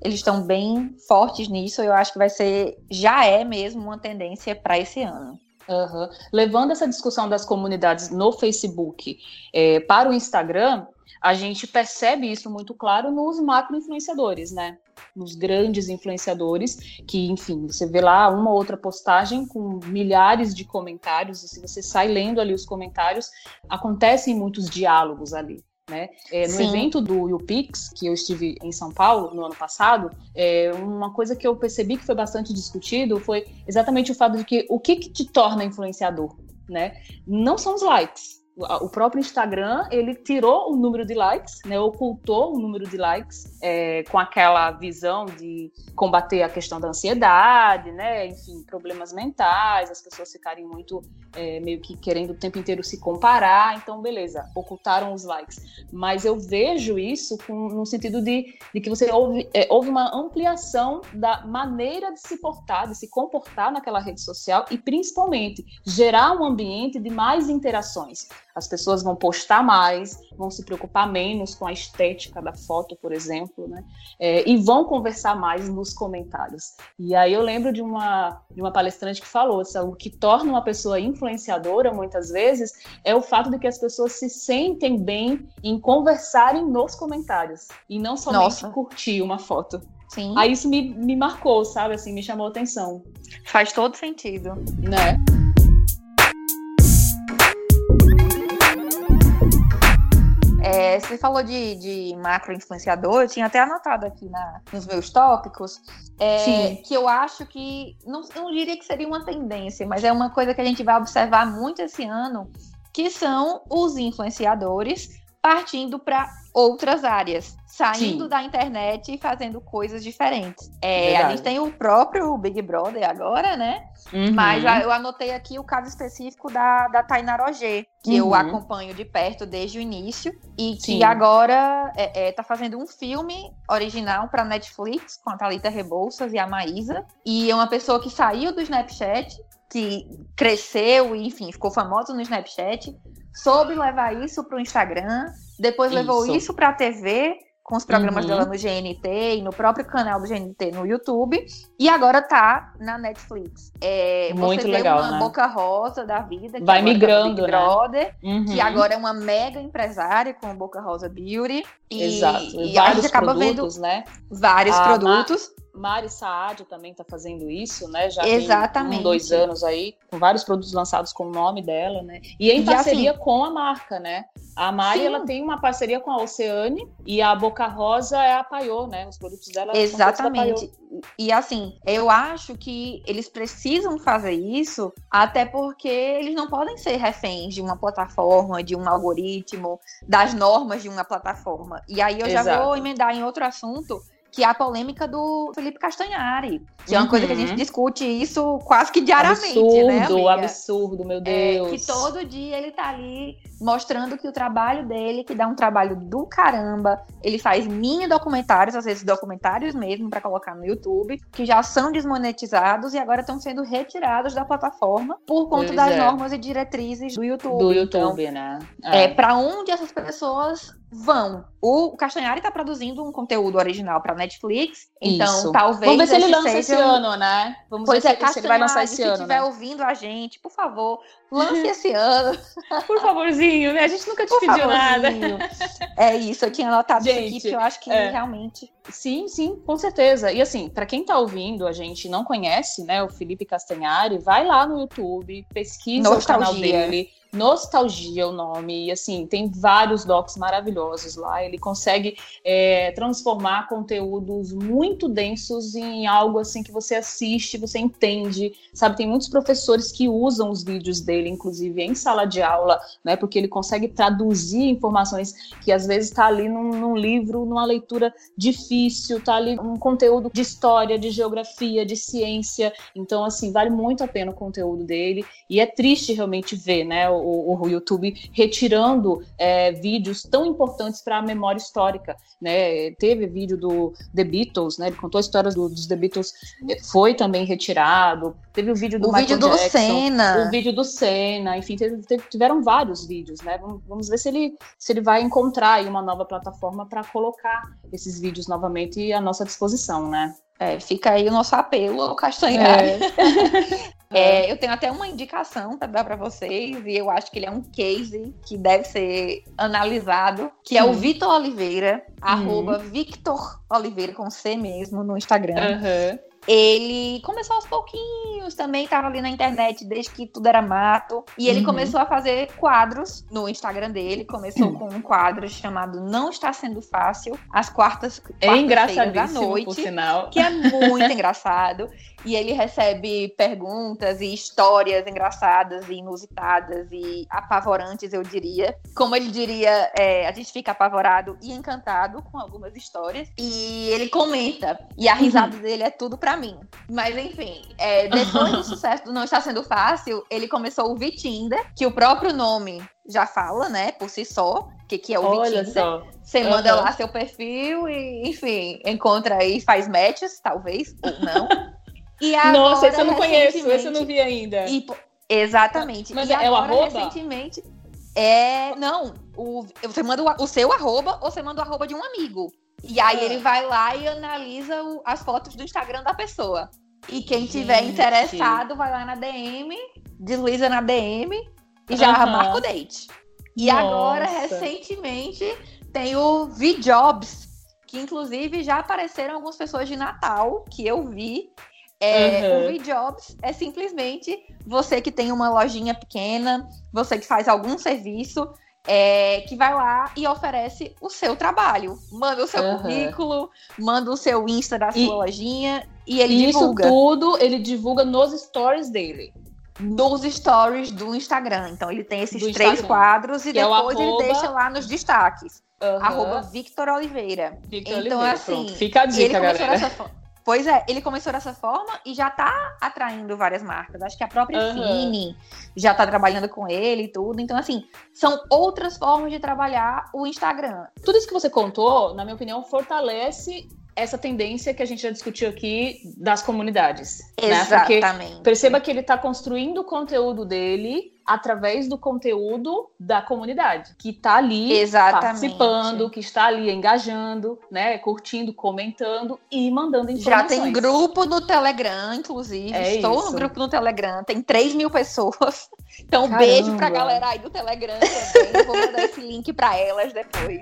S2: eles estão bem fortes nisso. Eu acho que vai ser, já é mesmo uma tendência para esse ano.
S1: Uhum. Levando essa discussão das comunidades no Facebook é, para o Instagram, a gente percebe isso muito claro nos macro-influenciadores, né? Nos grandes influenciadores, que, enfim, você vê lá uma ou outra postagem com milhares de comentários, e se você sai lendo ali os comentários, acontecem muitos diálogos ali. Né? É, no Sim. evento do UPix, que eu estive em São Paulo no ano passado, é, uma coisa que eu percebi que foi bastante discutido foi exatamente o fato de que o que, que te torna influenciador? Né? Não são os likes, o próprio Instagram ele tirou o número de likes, né, ocultou o número de likes é, com aquela visão de combater a questão da ansiedade, né, enfim, problemas mentais, as pessoas ficarem muito é, meio que querendo o tempo inteiro se comparar, então beleza, ocultaram os likes. Mas eu vejo isso com, no sentido de, de que você houve, é, houve uma ampliação da maneira de se portar, de se comportar naquela rede social e principalmente gerar um ambiente de mais interações. As pessoas vão postar mais, vão se preocupar menos com a estética da foto, por exemplo, né? É, e vão conversar mais nos comentários. E aí eu lembro de uma, de uma palestrante que falou: o que torna uma pessoa influenciadora, muitas vezes, é o fato de que as pessoas se sentem bem em conversarem nos comentários e não somente Nossa. curtir uma foto. Sim. Aí isso me, me marcou, sabe? Assim, me chamou a atenção.
S2: Faz todo sentido.
S1: Né?
S2: É, você falou de, de macro influenciador, eu tinha até anotado aqui na, nos meus tópicos, é, que eu acho que, não, não diria que seria uma tendência, mas é uma coisa que a gente vai observar muito esse ano, que são os influenciadores partindo para outras áreas, saindo Sim. da internet e fazendo coisas diferentes. É, a gente tem o próprio Big Brother agora, né? Uhum. Mas eu anotei aqui o caso específico da, da Taina Roger, que uhum. eu acompanho de perto desde o início e que Sim. agora é, é, tá fazendo um filme original para Netflix com a Thalita Rebouças e a Maísa. E é uma pessoa que saiu do Snapchat, que cresceu e, enfim, ficou famosa no Snapchat, soube levar isso para o Instagram, depois isso. levou isso para a TV, com os programas uhum. dela no GNT e no próprio canal do GNT no YouTube. E agora tá na Netflix. É,
S1: Muito você legal,
S2: uma
S1: né?
S2: Boca Rosa da vida.
S1: Vai tá migrando,
S2: tá Brother, né? Uhum. Que agora é uma mega empresária com Boca Rosa Beauty.
S1: E, Exato. E vários a gente acaba produtos, vendo né?
S2: Vários a produtos.
S1: Mari Saad também está fazendo isso, né? Já Exatamente. tem um, dois anos aí, com vários produtos lançados com o nome dela, né? E em parceria assim, com a marca, né? A Mari, ela tem uma parceria com a Oceane e a Boca Rosa é a Paiô, né? Os produtos dela
S2: Exatamente. E assim, eu acho que eles precisam fazer isso, até porque eles não podem ser reféns de uma plataforma, de um algoritmo, das normas de uma plataforma. E aí eu Exato. já vou emendar em outro assunto, que é a polêmica do Felipe Castanhari. Que é uma uhum. coisa que a gente uhum. discute isso quase que diariamente,
S1: absurdo,
S2: né?
S1: Absurdo, absurdo, meu Deus.
S2: É, que todo dia ele tá ali mostrando que o trabalho dele, que dá um trabalho do caramba, ele faz mini documentários, às vezes documentários mesmo, para colocar no YouTube, que já são desmonetizados e agora estão sendo retirados da plataforma por conta pois das é. normas e diretrizes do YouTube.
S1: Do YouTube, então, né?
S2: É, é para onde essas pessoas vão. O Castanhari está produzindo um conteúdo original para Netflix, então Isso. talvez.
S1: Vamos ver se ele lança esse ano, né? Vamos
S2: pois
S1: ver
S2: é, se, ele vai lançar esse
S1: se ano.
S2: Se estiver né? ouvindo a gente, por favor, lance esse ano. [LAUGHS]
S1: Por favorzinho, né? A gente nunca te por pediu favorzinho.
S2: nada. É isso, eu tinha anotado gente, isso aqui, porque eu acho que é. realmente.
S1: Sim, sim, com certeza. E assim, para quem está ouvindo, a gente não conhece, né, o Felipe Castanhari, vai lá no YouTube, pesquisa Nostalgia. o canal dele Nostalgia o nome, e assim, tem vários docs maravilhosos lá. Ele consegue é, transformar conteúdos muito densos em algo assim que você assiste, você entende, sabe? Tem muitos professores que usam os vídeos dele, inclusive em sala de aula, né? Porque ele consegue traduzir informações que às vezes está ali num, num, livro, numa leitura difícil, tá ali um conteúdo de história, de geografia, de ciência. Então, assim, vale muito a pena o conteúdo dele. E é triste realmente ver, né? O YouTube retirando é, vídeos tão importantes para a memória histórica. Né? Teve vídeo do The Beatles, né? ele contou a história do, dos The Beatles, foi também retirado. Teve o vídeo do o Michael vídeo Jackson, do Senna. o vídeo do Senna, enfim, teve, teve, tiveram vários vídeos. Né? Vamos, vamos ver se ele, se ele vai encontrar uma nova plataforma para colocar esses vídeos novamente à nossa disposição, né?
S2: É, fica aí o nosso apelo ao Castanhari. É. [LAUGHS] É, eu tenho até uma indicação para dar para vocês, e eu acho que ele é um case que deve ser analisado, que é o Vitor Oliveira, hum. arroba Victor Oliveira com C mesmo no Instagram. Uhum ele começou aos pouquinhos também, estava ali na internet desde que tudo era mato. E ele uhum. começou a fazer quadros no Instagram dele. Começou [CLEARS THROAT] com um quadro chamado Não Está Sendo Fácil, às quartas, quartas
S1: é engraçadíssimo, da noite.
S2: Que é muito [LAUGHS] engraçado. E ele recebe perguntas e histórias engraçadas e inusitadas e apavorantes, eu diria. Como ele diria, é, a gente fica apavorado e encantado com algumas histórias. E ele comenta. E a risada uhum. dele é tudo pra mim. Mas enfim, é, depois do sucesso do Não Está Sendo Fácil, ele começou o Vitinder, que o próprio nome já fala, né, por si só, o que, que é o Olha Vitinder. Só. Você uhum. manda lá seu perfil e, enfim, encontra aí, faz matches, talvez, ou não. [LAUGHS]
S1: E agora, Nossa, esse eu não conheço, esse eu não vi ainda.
S2: E, exatamente.
S1: Mas e é agora, o arroba?
S2: recentemente. É. Não, o, você manda o, o, seu arroba ou você manda o arroba de um amigo. E aí ah. ele vai lá e analisa o, as fotos do Instagram da pessoa. E quem tiver Gente. interessado vai lá na DM, desliza na DM e já uhum. marca o date. E Nossa. agora, recentemente, tem o V-Jobs, que inclusive já apareceram algumas pessoas de Natal que eu vi é, uhum. O V-Jobs é simplesmente você que tem uma lojinha pequena, você que faz algum serviço, é, que vai lá e oferece o seu trabalho. Manda o seu uhum. currículo, manda o seu Insta da sua e, lojinha e ele
S1: e
S2: divulga.
S1: Isso tudo ele divulga nos stories dele.
S2: Nos stories do Instagram. Então ele tem esses três quadros e que depois é arroba... ele deixa lá nos destaques. Uhum. Arroba Victor Oliveira. Victor então, Oliveira, assim, pronto.
S1: fica a dica, galera.
S2: Dessa, Pois é, ele começou dessa forma e já tá atraindo várias marcas. Acho que a própria uhum. Cine já tá trabalhando com ele e tudo. Então, assim, são outras formas de trabalhar o Instagram.
S1: Tudo isso que você contou, na minha opinião, fortalece essa tendência que a gente já discutiu aqui das comunidades.
S2: Exatamente.
S1: Né? Perceba que ele está construindo o conteúdo dele através do conteúdo da comunidade, que está ali Exatamente. participando, que está ali engajando, né, curtindo, comentando e mandando informações.
S2: Já tem grupo no Telegram, inclusive. É Estou isso. no grupo no Telegram, tem 3 mil pessoas. Então, Caramba. beijo pra galera aí do Telegram também. Vou mandar esse link para elas depois.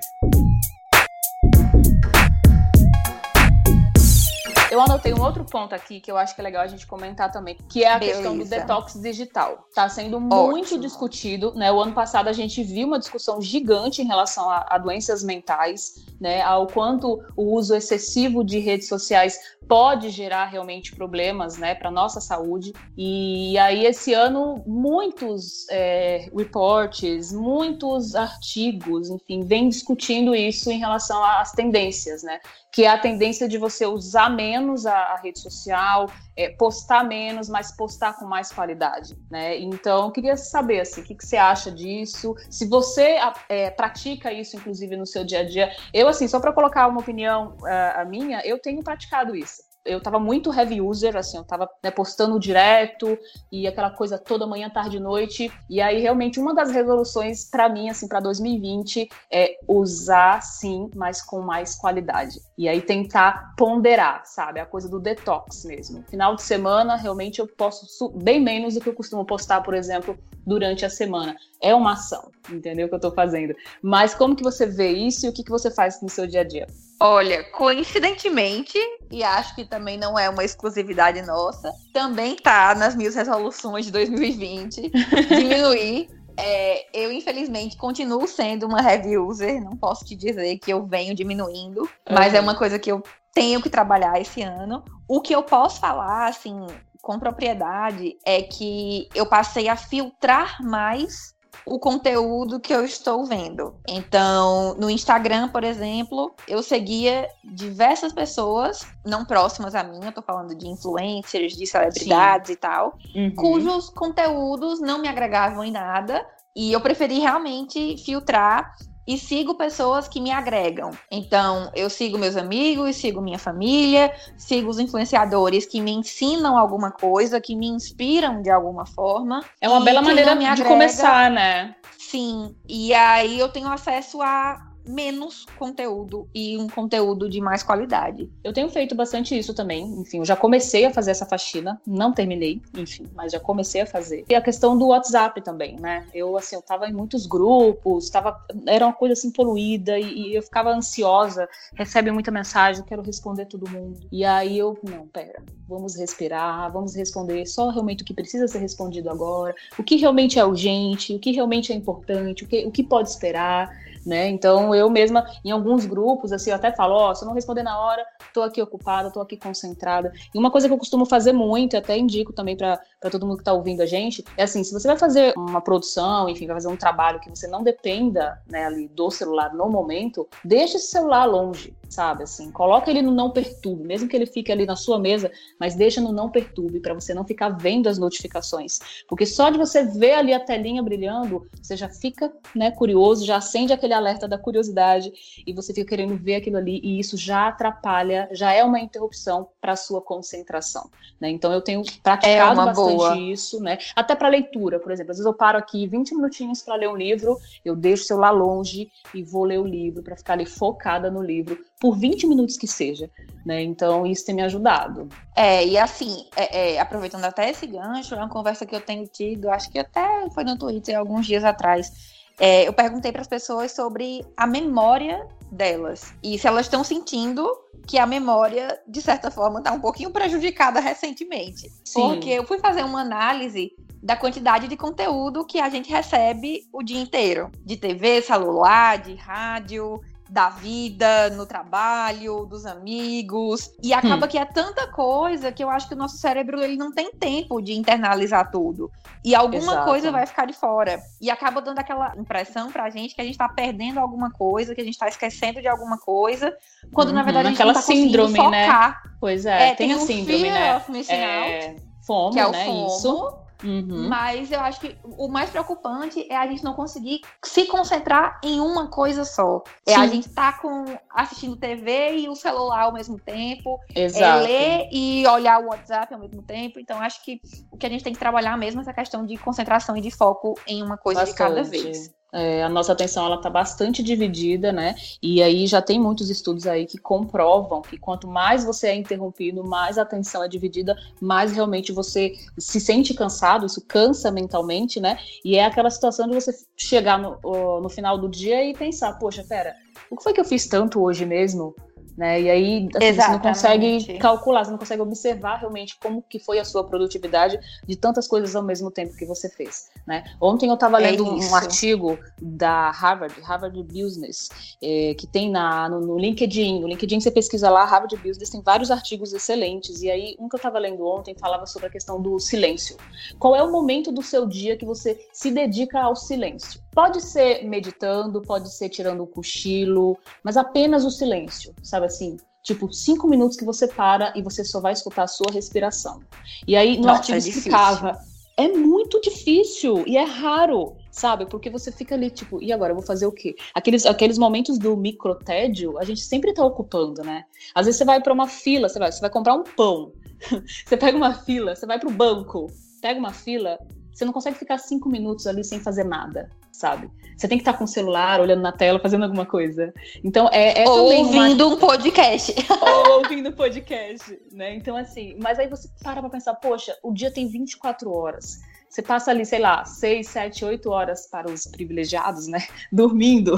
S1: Eu anotei um outro ponto aqui que eu acho que é legal a gente comentar também, que é a Beleza. questão do detox digital. Está sendo muito Ótimo. discutido, né? O ano passado a gente viu uma discussão gigante em relação a, a doenças mentais, né? Ao quanto o uso excessivo de redes sociais pode gerar realmente problemas, né, para nossa saúde. E aí esse ano muitos é, reports, muitos artigos, enfim, vem discutindo isso em relação às tendências, né? Que é a tendência de você usar menos a, a rede social, é, postar menos, mas postar com mais qualidade, né? Então, queria saber assim, o que, que você acha disso? Se você é, pratica isso, inclusive no seu dia a dia, eu assim, só para colocar uma opinião uh, a minha, eu tenho praticado isso eu tava muito heavy user, assim, eu tava né, postando direto e aquela coisa toda manhã, tarde e noite. E aí, realmente, uma das resoluções para mim, assim, para 2020 é usar, sim, mas com mais qualidade. E aí tentar ponderar, sabe? A coisa do detox mesmo. Final de semana, realmente, eu posto bem menos do que eu costumo postar, por exemplo, durante a semana. É uma ação, entendeu? Que eu tô fazendo. Mas como que você vê isso e o que, que você faz no seu dia a dia?
S2: Olha, coincidentemente, e acho que também não é uma exclusividade nossa, também tá nas minhas resoluções de 2020 diminuir. [LAUGHS] É, eu, infelizmente, continuo sendo uma heavy user, não posso te dizer que eu venho diminuindo, uhum. mas é uma coisa que eu tenho que trabalhar esse ano. O que eu posso falar, assim, com propriedade, é que eu passei a filtrar mais o conteúdo que eu estou vendo. Então, no Instagram, por exemplo, eu seguia diversas pessoas, não próximas a mim, eu tô falando de influencers, de celebridades Sim. e tal, uhum. cujos conteúdos não me agregavam em nada. E eu preferi realmente filtrar e sigo pessoas que me agregam. Então, eu sigo meus amigos, sigo minha família, sigo os influenciadores que me ensinam alguma coisa, que me inspiram de alguma forma.
S1: É uma bela maneira de agrega, começar, né?
S2: Sim. E aí eu tenho acesso a menos conteúdo e um conteúdo de mais qualidade.
S1: Eu tenho feito bastante isso também. Enfim, eu já comecei a fazer essa faxina, não terminei, enfim, mas já comecei a fazer. E a questão do WhatsApp também, né? Eu, assim, eu tava em muitos grupos, tava, era uma coisa assim poluída e, e eu ficava ansiosa, recebe muita mensagem, quero responder todo mundo. E aí eu, não, pera, vamos respirar, vamos responder só realmente o que precisa ser respondido agora, o que realmente é urgente, o que realmente é importante, o que, o que pode esperar né? Então eu mesma, em alguns grupos, assim, eu até falo, ó, oh, se eu não responder na hora, tô aqui ocupada, tô aqui concentrada. E uma coisa que eu costumo fazer muito, até indico também para todo mundo que tá ouvindo a gente, é assim, se você vai fazer uma produção, enfim, vai fazer um trabalho que você não dependa, né, ali do celular no momento, deixe esse celular longe, sabe? Assim, coloca ele no não perturbe, mesmo que ele fique ali na sua mesa, mas deixa no não perturbe para você não ficar vendo as notificações, porque só de você ver ali a telinha brilhando, você já fica, né, curioso, já acende aquele alerta da curiosidade e você fica querendo ver aquilo ali e isso já atrapalha, já é uma interrupção para a sua concentração, né? Então eu tenho praticado é bastante boa. Isso, né? Até para leitura, por exemplo, às vezes eu paro aqui 20 minutinhos para ler um livro, eu deixo o celular longe e vou ler o livro para ficar ali focada no livro por 20 minutos que seja, né? Então isso tem me ajudado.
S2: É, e assim, é, é, aproveitando até esse gancho, é uma conversa que eu tenho tido, acho que até foi no Twitter alguns dias atrás é, eu perguntei para as pessoas sobre a memória delas e se elas estão sentindo que a memória, de certa forma, está um pouquinho prejudicada recentemente. Sim. Porque eu fui fazer uma análise da quantidade de conteúdo que a gente recebe o dia inteiro, de TV, celular, de rádio, da vida, no trabalho, dos amigos. E acaba hum. que é tanta coisa que eu acho que o nosso cérebro ele não tem tempo de internalizar tudo. E alguma Exato. coisa vai ficar de fora. E acaba dando aquela impressão pra gente que a gente tá perdendo alguma coisa, que a gente tá esquecendo de alguma coisa, quando uhum, na verdade a gente
S1: aquela
S2: não tá
S1: síndrome, né?
S2: focar.
S1: Pois é, é tem, tem
S2: a
S1: síndrome, né?
S2: é,
S1: FOMO,
S2: que é o
S1: né?
S2: FOMO,
S1: Isso
S2: Uhum. Mas eu acho que o mais preocupante é a gente não conseguir se concentrar em uma coisa só. É Sim. a gente estar tá com assistindo TV e o celular ao mesmo tempo. É Exato. É ler e olhar o WhatsApp ao mesmo tempo. Então, acho que o que a gente tem que trabalhar mesmo é essa questão de concentração e de foco em uma coisa Bastante. de cada vez.
S1: É, a nossa atenção ela está bastante dividida, né? E aí já tem muitos estudos aí que comprovam que quanto mais você é interrompido, mais a atenção é dividida, mais realmente você se sente cansado, isso cansa mentalmente, né? E é aquela situação de você chegar no, no final do dia e pensar, poxa, pera, o que foi que eu fiz tanto hoje mesmo? Né? E aí assim, você não consegue calcular, você não consegue observar realmente como que foi a sua produtividade de tantas coisas ao mesmo tempo que você fez, né? Ontem eu estava é lendo é um artigo da Harvard, Harvard Business, é, que tem na, no, no, LinkedIn. No LinkedIn você pesquisa lá, Harvard Business tem vários artigos excelentes. E aí um que eu estava lendo ontem falava sobre a questão do silêncio. Qual é o momento do seu dia que você se dedica ao silêncio? Pode ser meditando, pode ser tirando um cochilo, mas apenas o silêncio, sabe assim? Tipo, cinco minutos que você para e você só vai escutar a sua respiração. E aí, no Nossa, artigo é explicava, é muito difícil e é raro, sabe? Porque você fica ali, tipo, e agora eu vou fazer o quê? Aqueles, aqueles momentos do microtédio, a gente sempre tá ocupando, né? Às vezes você vai para uma fila, você vai, você vai comprar um pão, [LAUGHS] você pega uma fila, você vai pro banco, pega uma fila, você não consegue ficar cinco minutos ali sem fazer nada, sabe? Você tem que estar com o celular, olhando na tela, fazendo alguma coisa. Então, é, é
S2: Ou ouvindo uma... um podcast. [LAUGHS]
S1: Ou ouvindo um podcast, né? Então, assim, mas aí você para pra pensar, poxa, o dia tem 24 horas. Você passa ali, sei lá, 6, 7, 8 horas para os privilegiados, né? [LAUGHS] Dormindo.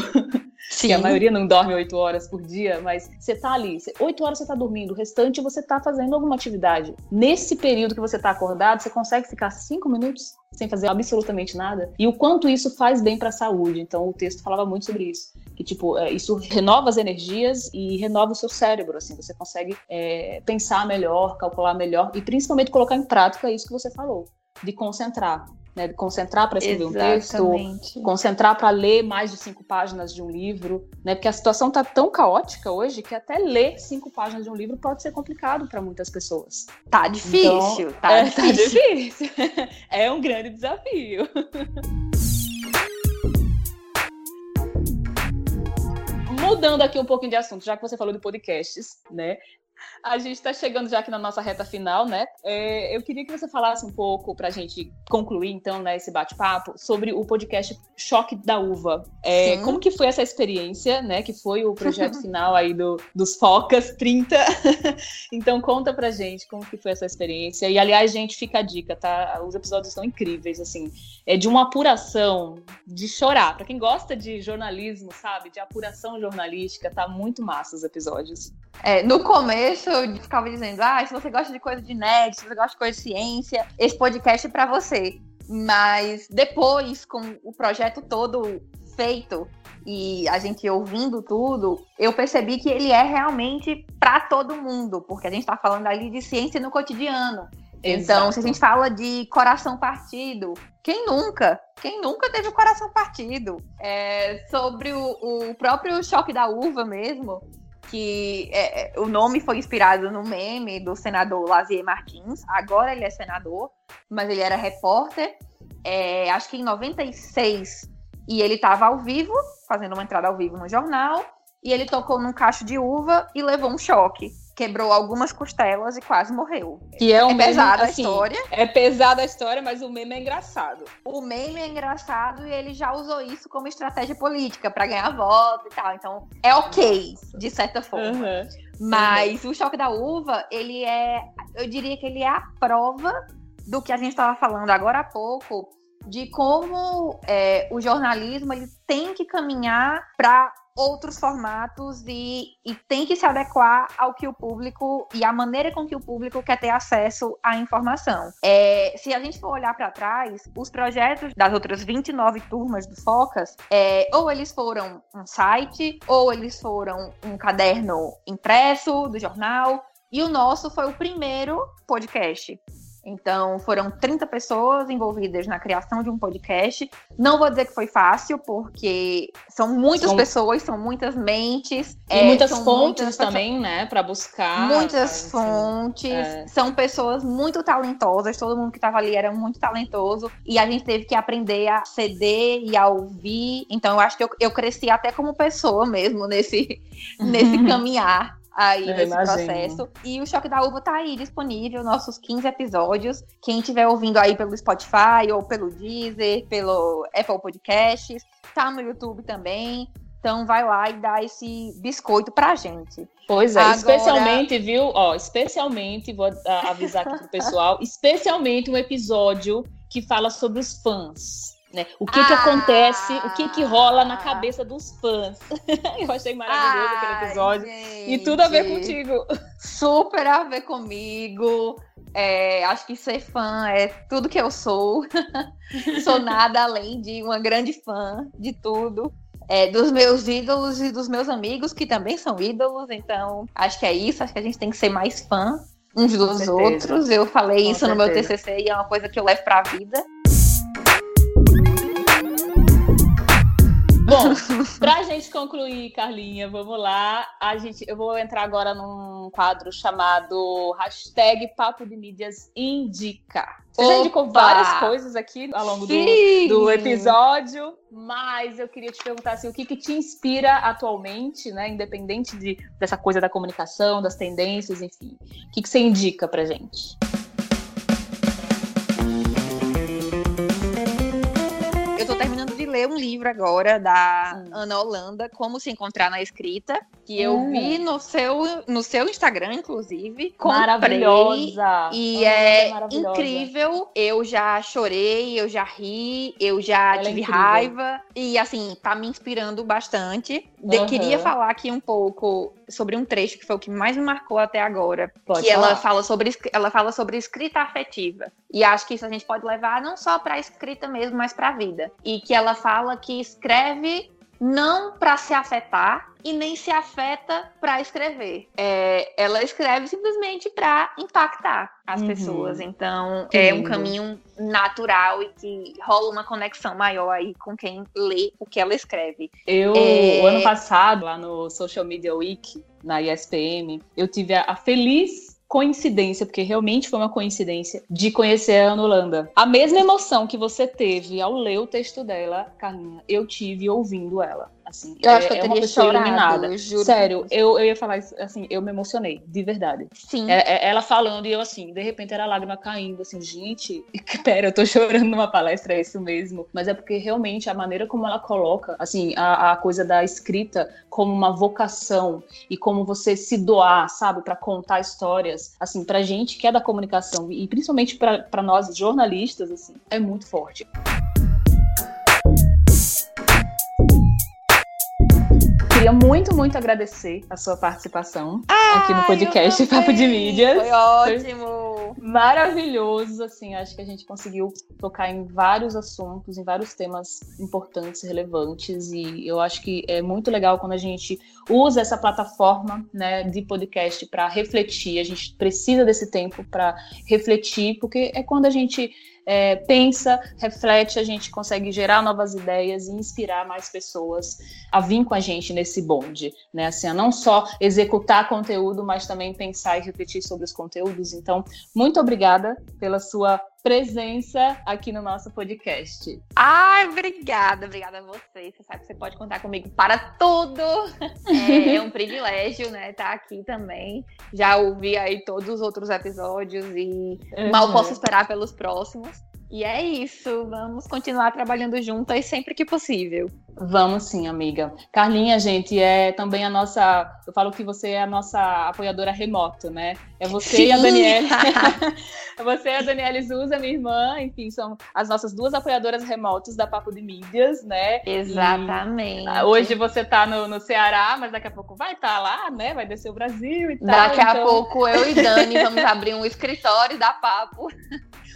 S1: Sim. Que a maioria não dorme 8 horas por dia, mas você tá ali, 8 horas você tá dormindo, o restante você tá fazendo alguma atividade. Nesse período que você tá acordado, você consegue ficar 5 minutos sem fazer absolutamente nada? E o quanto isso faz bem para a saúde. Então o texto falava muito sobre isso. Que, tipo, é, isso renova as energias e renova o seu cérebro, assim. Você consegue é, pensar melhor, calcular melhor e principalmente colocar em prática isso que você falou de concentrar. Né, de concentrar para escrever Exatamente. um texto, concentrar para ler mais de cinco páginas de um livro, né? Porque a situação está tão caótica hoje que até ler cinco páginas de um livro pode ser complicado para muitas pessoas.
S2: Tá difícil,
S1: então, tá, é, [LAUGHS] tá difícil. tá difícil. é um grande desafio. [LAUGHS] Mudando aqui um pouquinho de assunto, já que você falou de podcasts, né? A gente está chegando já aqui na nossa reta final, né? É, eu queria que você falasse um pouco para a gente concluir, então, né, esse bate-papo sobre o podcast Choque da Uva. É, como que foi essa experiência, né? Que foi o projeto [LAUGHS] final aí do, dos Focas 30. [LAUGHS] então, conta pra gente como que foi essa experiência. E, aliás, gente, fica a dica, tá? Os episódios estão incríveis, assim. É de uma apuração, de chorar. Para quem gosta de jornalismo, sabe? De apuração jornalística, tá muito massa os episódios.
S2: É, no começo eu ficava dizendo, ah, se você gosta de coisa de nerd, se você gosta de coisa de ciência, esse podcast é para você. Mas depois, com o projeto todo feito e a gente ouvindo tudo, eu percebi que ele é realmente para todo mundo, porque a gente está falando ali de ciência no cotidiano. Exato. Então, se a gente fala de coração partido, quem nunca? Quem nunca teve o coração partido? É, sobre o, o próprio choque da uva mesmo, que é, é, o nome foi inspirado no meme do senador Lazier Martins. Agora ele é senador, mas ele era repórter. É, acho que em 96 e ele estava ao vivo, fazendo uma entrada ao vivo no jornal, e ele tocou num cacho de uva e levou um choque quebrou algumas costelas e quase morreu.
S1: Que é, um é pesada assim, a história. É pesada a história, mas o meme é engraçado.
S2: O meme é engraçado e ele já usou isso como estratégia política para ganhar voto e tal. Então é ok, de certa forma. Uhum. Mas uhum. o choque da uva, ele é, eu diria que ele é a prova do que a gente estava falando agora há pouco, de como é, o jornalismo ele tem que caminhar para outros formatos e, e tem que se adequar ao que o público e à maneira com que o público quer ter acesso à informação. É, se a gente for olhar para trás, os projetos das outras 29 turmas do Focas, é, ou eles foram um site, ou eles foram um caderno impresso do jornal, e o nosso foi o primeiro podcast. Então, foram 30 pessoas envolvidas na criação de um podcast. Não vou dizer que foi fácil, porque são muitas são... pessoas, são muitas mentes.
S1: E é, muitas fontes muitas também, né, para buscar.
S2: Muitas fontes. É. São pessoas muito talentosas, todo mundo que estava ali era muito talentoso. E a gente teve que aprender a ceder e a ouvir. Então, eu acho que eu, eu cresci até como pessoa mesmo nesse, [LAUGHS] nesse [LAUGHS] caminhar aí nesse processo. E o Choque da Uva tá aí disponível, nossos 15 episódios. Quem estiver ouvindo aí pelo Spotify ou pelo Deezer, pelo Apple Podcasts, tá no YouTube também. Então vai lá e dá esse biscoito pra gente.
S1: Pois é, Agora... especialmente, viu? Ó, especialmente, vou avisar aqui pro pessoal, [LAUGHS] especialmente um episódio que fala sobre os fãs. Né? O que ah, que acontece, o que que rola na cabeça dos fãs. [LAUGHS] Eu achei maravilhoso ah, aquele episódio. Gente, e tudo a ver contigo.
S2: Super a ver comigo. É, acho que ser fã é tudo que eu sou. [LAUGHS] sou nada além de uma grande fã de tudo. É, dos meus ídolos e dos meus amigos, que também são ídolos. Então, acho que é isso. Acho que a gente tem que ser mais fã uns dos outros. Eu falei Com isso certeza. no meu TCC e é uma coisa que eu levo para a vida.
S1: Bom, [LAUGHS] pra gente concluir, Carlinha, vamos lá. A gente, eu vou entrar agora num quadro chamado hashtag Papo de Mídias Indica. Você Opa! já indicou várias coisas aqui ao longo do, do, episódio, mas eu queria te perguntar assim, o que, que te inspira atualmente, né? Independente de, dessa coisa da comunicação, das tendências, enfim. O que, que você indica pra gente?
S2: Um livro agora da hum. Ana Holanda, Como Se Encontrar na Escrita, que eu hum. vi no seu, no seu Instagram, inclusive.
S1: Maravilhosa!
S2: E é, é incrível. Eu já chorei, eu já ri, eu já Ela é tive é raiva. E assim, tá me inspirando bastante. De, uhum. Queria falar aqui um pouco sobre um trecho que foi o que mais me marcou até agora. Pode que falar. ela fala sobre ela fala sobre escrita afetiva. E acho que isso a gente pode levar não só para escrita mesmo, mas para a vida. E que ela fala que escreve não para se afetar e nem se afeta para escrever. É, ela escreve simplesmente para impactar as uhum. pessoas. Então que é lindo. um caminho natural e que rola uma conexão maior aí com quem lê o que ela escreve.
S1: Eu, é... o ano passado, lá no Social Media Week, na ISPM, eu tive a, a feliz coincidência, porque realmente foi uma coincidência, de conhecer a Ana Holanda. A mesma emoção que você teve ao ler o texto dela, Carlinha, eu tive ouvindo ela. Assim,
S2: eu
S1: é,
S2: acho que eu
S1: é
S2: teria chorado,
S1: iluminada.
S2: juro.
S1: Sério, eu, eu ia falar isso, assim, eu me emocionei, de verdade.
S2: Sim.
S1: É, é, ela falando e eu assim, de repente era lágrima caindo, assim, gente, [LAUGHS] pera, eu tô chorando numa palestra, é isso mesmo. Mas é porque realmente a maneira como ela coloca, assim, a, a coisa da escrita como uma vocação e como você se doar, sabe, para contar histórias, assim, pra gente que é da comunicação e principalmente para nós jornalistas, assim, é muito forte. Queria muito, muito agradecer a sua participação
S2: ah,
S1: aqui no podcast Papo de Mídias.
S2: Foi ótimo!
S1: Maravilhoso, assim, acho que a gente conseguiu tocar em vários assuntos, em vários temas importantes, relevantes, e eu acho que é muito legal quando a gente usa essa plataforma, né, de podcast para refletir. A gente precisa desse tempo para refletir, porque é quando a gente é, pensa, reflete, a gente consegue gerar novas ideias e inspirar mais pessoas a vir com a gente nesse bonde, né? Assim, a não só executar conteúdo, mas também pensar e refletir sobre os conteúdos. Então, muito obrigada pela sua presença aqui no nosso podcast.
S2: Ai, obrigada, obrigada a você. Você sabe que você pode contar comigo para tudo. É, é um privilégio, né, estar aqui também. Já ouvi aí todos os outros episódios e uhum. mal posso esperar pelos próximos. E é isso, vamos continuar trabalhando juntas sempre que possível.
S1: Vamos sim, amiga. Carlinha, gente, é também a nossa. Eu falo que você é a nossa apoiadora remoto, né? É você sim. e a Daniela. é você e a Daniela [LAUGHS] Zuza, minha irmã, enfim, são as nossas duas apoiadoras remotos da Papo de Mídias, né?
S2: Exatamente.
S1: E hoje você tá no, no Ceará, mas daqui a pouco vai estar tá lá, né? Vai descer o Brasil e tal.
S2: Daqui então... a pouco eu e Dani vamos abrir um escritório da Papo.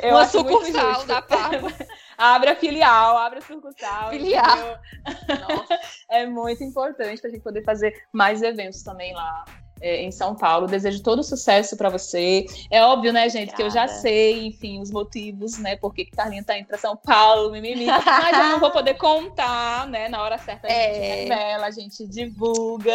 S1: Eu Uma sucursal da Papo. [LAUGHS] abre a filial, abre a sucursal.
S2: Filial. [LAUGHS]
S1: é muito importante para a gente poder fazer mais eventos também lá é, em São Paulo. Desejo todo sucesso para você. É óbvio, né, gente, Obrigada. que eu já sei, enfim, os motivos, né, por que Carlinha tá indo para São Paulo, mimimi, mas eu não vou poder contar, né, na hora certa a é. gente revela, a gente divulga.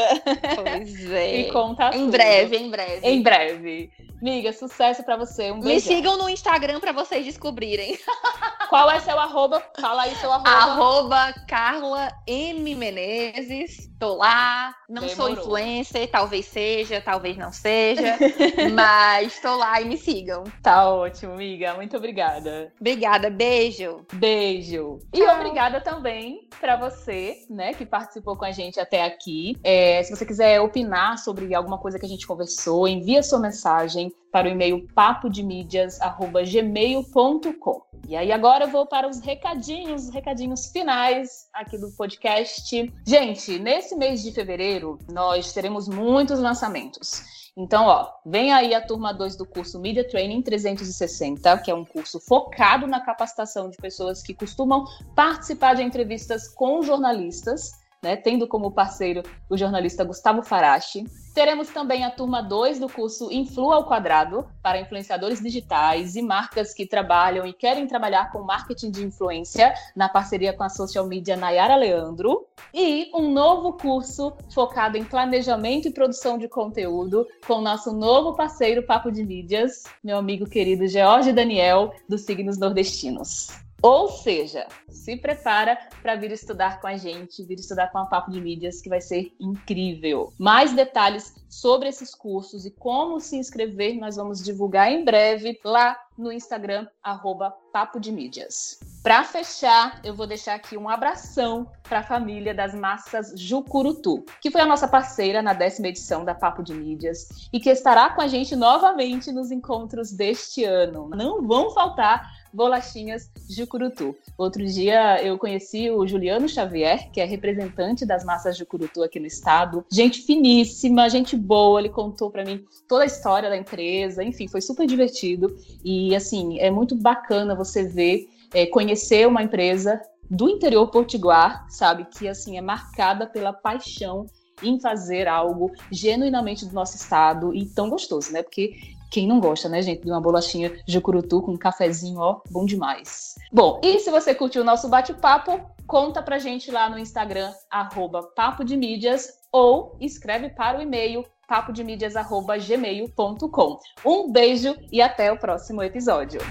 S2: Pois [LAUGHS] é.
S1: e conta
S2: Em
S1: tudo.
S2: breve, em breve.
S1: Em breve. Miga, sucesso para você. Um
S2: Me sigam no Instagram para vocês descobrirem. [LAUGHS]
S1: Qual é seu arroba? Fala aí seu arroba.
S2: Arroba Carla M. Menezes. Tô lá. Não Demorou. sou influencer, talvez seja, talvez não seja. [LAUGHS] mas tô lá e me sigam.
S1: Tá ótimo, amiga. Muito obrigada.
S2: Obrigada, beijo.
S1: Beijo. E obrigada também para você, né, que participou com a gente até aqui. É, se você quiser opinar sobre alguma coisa que a gente conversou, envia sua mensagem para o e-mail papodemídias@gmail.com. E aí agora eu vou para os recadinhos, os recadinhos finais aqui do podcast. Gente, nesse mês de fevereiro nós teremos muitos lançamentos. Então, ó, vem aí a turma 2 do curso Media Training 360, que é um curso focado na capacitação de pessoas que costumam participar de entrevistas com jornalistas né, tendo como parceiro o jornalista Gustavo Farachi. Teremos também a turma 2 do curso Influa ao Quadrado, para influenciadores digitais e marcas que trabalham e querem trabalhar com marketing de influência, na parceria com a social media Nayara Leandro. E um novo curso focado em planejamento e produção de conteúdo, com o nosso novo parceiro Papo de Mídias, meu amigo querido George Daniel, dos Signos Nordestinos. Ou seja, se prepara para vir estudar com a gente, vir estudar com a Papo de Mídias, que vai ser incrível. Mais detalhes sobre esses cursos e como se inscrever, nós vamos divulgar em breve lá no Instagram, arroba Papo de Mídias. Para fechar, eu vou deixar aqui um abração para a família das massas Jucurutu, que foi a nossa parceira na décima edição da Papo de Mídias e que estará com a gente novamente nos encontros deste ano. Não vão faltar bolachinhas Jucurutu. Outro dia eu conheci o Juliano Xavier, que é representante das massas Jucurutu aqui no estado. Gente finíssima, gente boa, ele contou para mim toda a história da empresa, enfim, foi super divertido. E assim, é muito bacana você ver, é, conhecer uma empresa do interior potiguar, sabe, que assim é marcada pela paixão em fazer algo genuinamente do nosso estado e tão gostoso, né? Porque quem não gosta, né, gente, de uma bolachinha de curutu com um cafezinho, ó, bom demais. Bom, e se você curtiu o nosso bate-papo, conta pra gente lá no Instagram, arroba Papo de Mídias, ou escreve para o e-mail papodemídias.gmail.com. Um beijo e até o próximo episódio.